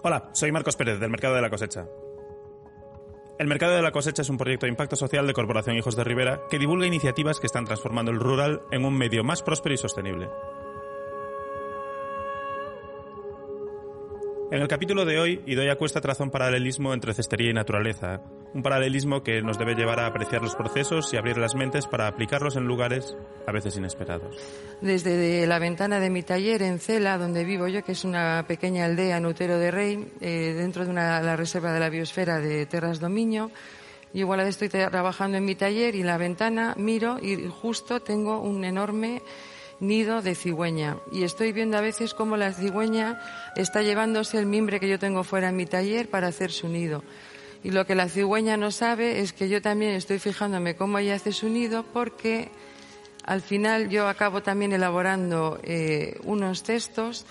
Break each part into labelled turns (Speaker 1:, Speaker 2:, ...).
Speaker 1: Hola, soy Marcos Pérez del Mercado de la Cosecha. El Mercado de la Cosecha es un proyecto de impacto social de Corporación Hijos de Rivera que divulga iniciativas que están transformando el rural en un medio más próspero y sostenible. En el capítulo de hoy, Idoia Cuesta traza un paralelismo entre cestería y naturaleza, un paralelismo que nos debe llevar a apreciar los procesos y abrir las mentes para aplicarlos en lugares a veces inesperados.
Speaker 2: Desde la ventana de mi taller en Cela, donde vivo yo, que es una pequeña aldea en Utero de Rey, eh, dentro de la reserva de la biosfera de Terras Dominio, y igual estoy trabajando en mi taller y la ventana miro y justo tengo un enorme nido de cigüeña. Y estoy viendo a veces cómo la cigüeña está llevándose el mimbre que yo tengo fuera en mi taller para hacer su nido. Y lo que la cigüeña no sabe es que yo también estoy fijándome cómo ella hace su nido porque al final yo acabo también elaborando eh, unos textos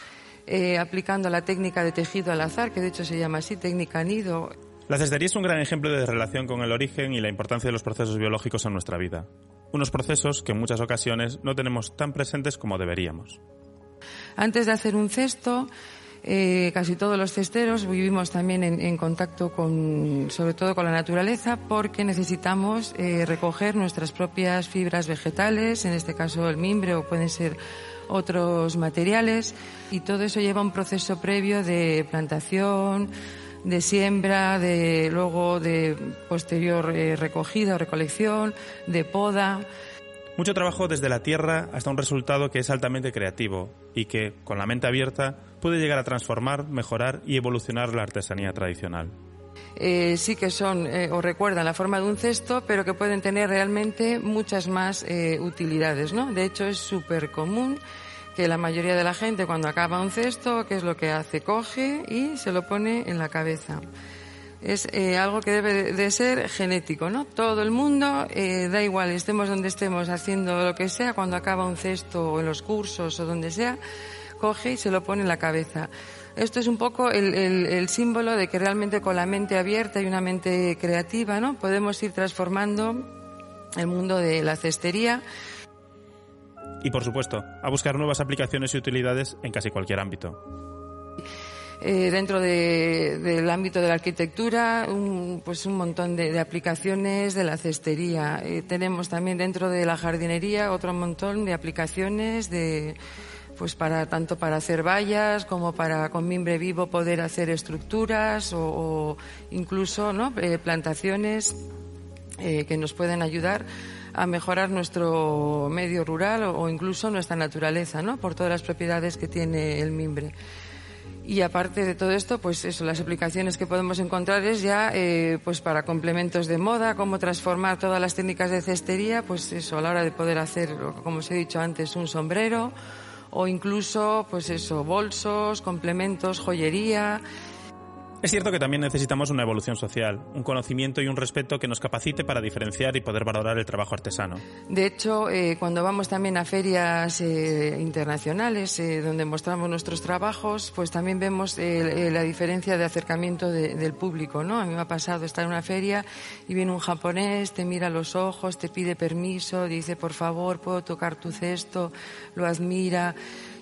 Speaker 2: eh, aplicando la técnica de tejido al azar, que de hecho se llama así, técnica nido.
Speaker 1: La cestería es un gran ejemplo de relación con el origen y la importancia de los procesos biológicos en nuestra vida unos procesos que en muchas ocasiones no tenemos tan presentes como deberíamos.
Speaker 2: Antes de hacer un cesto, eh, casi todos los cesteros vivimos también en, contacto con, sobre todo con la naturaleza, porque necesitamos eh, recoger nuestras propias fibras vegetales, en este caso el mimbre o pueden ser otros materiales, y todo eso lleva un proceso previo de plantación, de siembra, de luego de posterior eh, recogida o recolección, de poda.
Speaker 1: Mucho trabajo desde la tierra hasta un resultado que es altamente creativo y que, con la mente abierta, puede llegar a transformar, mejorar y evolucionar la artesanía tradicional.
Speaker 2: Eh, sí que son eh, o recuerdan la forma de un cesto, pero que pueden tener realmente muchas más utilidades, ¿no? De hecho, es súper común que la mayoría de la gente cuando acaba un cesto, ¿qué es lo que hace? Coge y se lo pone en la cabeza. Es eh, algo que debe de ser genético, ¿no? Todo el mundo, eh, da igual, estemos donde estemos haciendo lo que sea, cuando acaba un cesto o en los cursos o donde sea, coge y se lo pone en la cabeza. Esto es un poco el, el símbolo de que realmente con la mente abierta y una mente creativa, ¿no? Podemos ir transformando el mundo de la cestería
Speaker 1: y, por supuesto, a buscar nuevas aplicaciones y utilidades en casi cualquier ámbito.
Speaker 2: Eh, dentro del ámbito de la arquitectura, un, pues un montón de, aplicaciones de la cestería. Eh, tenemos también dentro de la jardinería otro montón de aplicaciones de pues para tanto para hacer vallas como para con mimbre vivo poder hacer estructuras o, incluso ¿no? Eh, plantaciones que nos pueden ayudar a mejorar nuestro medio rural o, incluso nuestra naturaleza, ¿no? Por todas las propiedades que tiene el mimbre. Y aparte de todo esto, pues eso, las aplicaciones que podemos encontrar es ya, eh, pues para complementos de moda, cómo transformar todas las técnicas de cestería, pues eso, a la hora de poder hacer, como os he dicho antes, un sombrero o incluso, pues eso, bolsos, complementos, joyería,
Speaker 1: es cierto que también necesitamos una evolución social, un conocimiento y un respeto que nos capacite para diferenciar y poder valorar el trabajo artesano.
Speaker 2: De hecho, eh, cuando vamos también a ferias eh, internacionales eh, donde mostramos nuestros trabajos, pues también vemos la diferencia de acercamiento del público, ¿no? A mí me ha pasado estar en una feria y viene un japonés, te mira los ojos, te pide permiso, dice, por favor, puedo tocar tu cesto, lo admira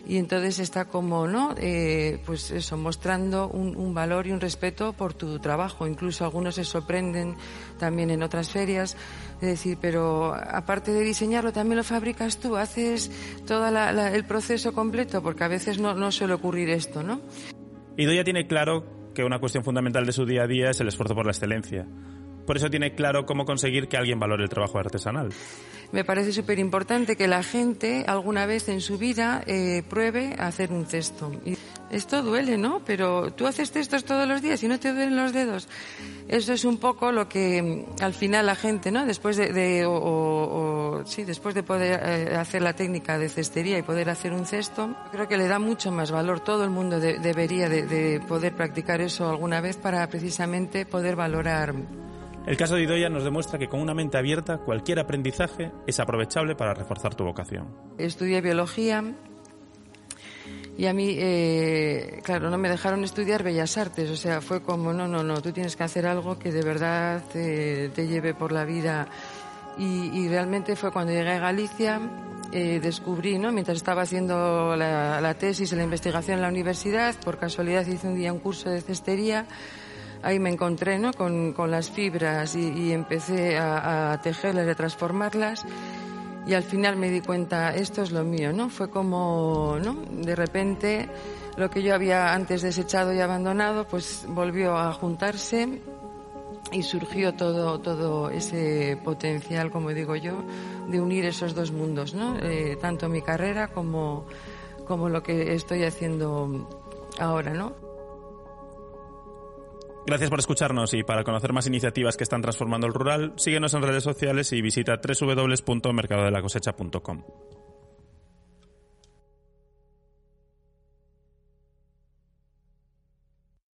Speaker 2: y entonces está como, ¿no? Eh, pues eso, mostrando un, valor y un respeto por tu trabajo. Incluso algunos se sorprenden también en otras ferias de decir, pero aparte de diseñarlo, también lo fabricas tú, haces todo el proceso completo, porque a veces no, no suele ocurrir esto, ¿no?
Speaker 1: Ido ya tiene claro que una cuestión fundamental de su día a día es el esfuerzo por la excelencia. Por eso tiene claro cómo conseguir que alguien valore el trabajo artesanal
Speaker 2: me parece súper importante que la gente alguna vez en su vida eh, pruebe a hacer un cesto. Y esto duele, ¿no? Pero tú haces cestos todos los días y no te duelen los dedos. Eso es un poco lo que mm, al final la gente, ¿no? Después de, o, sí, después de poder eh, hacer la técnica de cestería y poder hacer un cesto, creo que le da mucho más valor. Todo el mundo debería de poder practicar eso alguna vez para precisamente poder valorar
Speaker 1: el caso de Idoya nos demuestra que con una mente abierta cualquier aprendizaje es aprovechable para reforzar tu vocación.
Speaker 2: Estudié biología y a mí, eh, claro, no me dejaron estudiar bellas artes, o sea, fue como, no, no, no, tú tienes que hacer algo que de verdad te, lleve por la vida. Y, realmente fue cuando llegué a Galicia, eh, descubrí, ¿no? mientras estaba haciendo la, tesis y la investigación en la universidad, por casualidad hice un día un curso de cestería, ahí me encontré ¿no? con, las fibras y, empecé a, a, tejerlas y a transformarlas y al final me di cuenta, esto es lo mío, ¿no? Fue como, ¿no? De repente lo que yo había antes desechado y abandonado, pues volvió a juntarse y surgió todo, todo ese potencial, como digo yo, de unir esos dos mundos, ¿no? Eh, tanto mi carrera como, como lo que estoy haciendo ahora, ¿no?
Speaker 1: Gracias por escucharnos y para conocer más iniciativas que están transformando el rural, síguenos en redes sociales y visita www.mercadodelacosecha.com.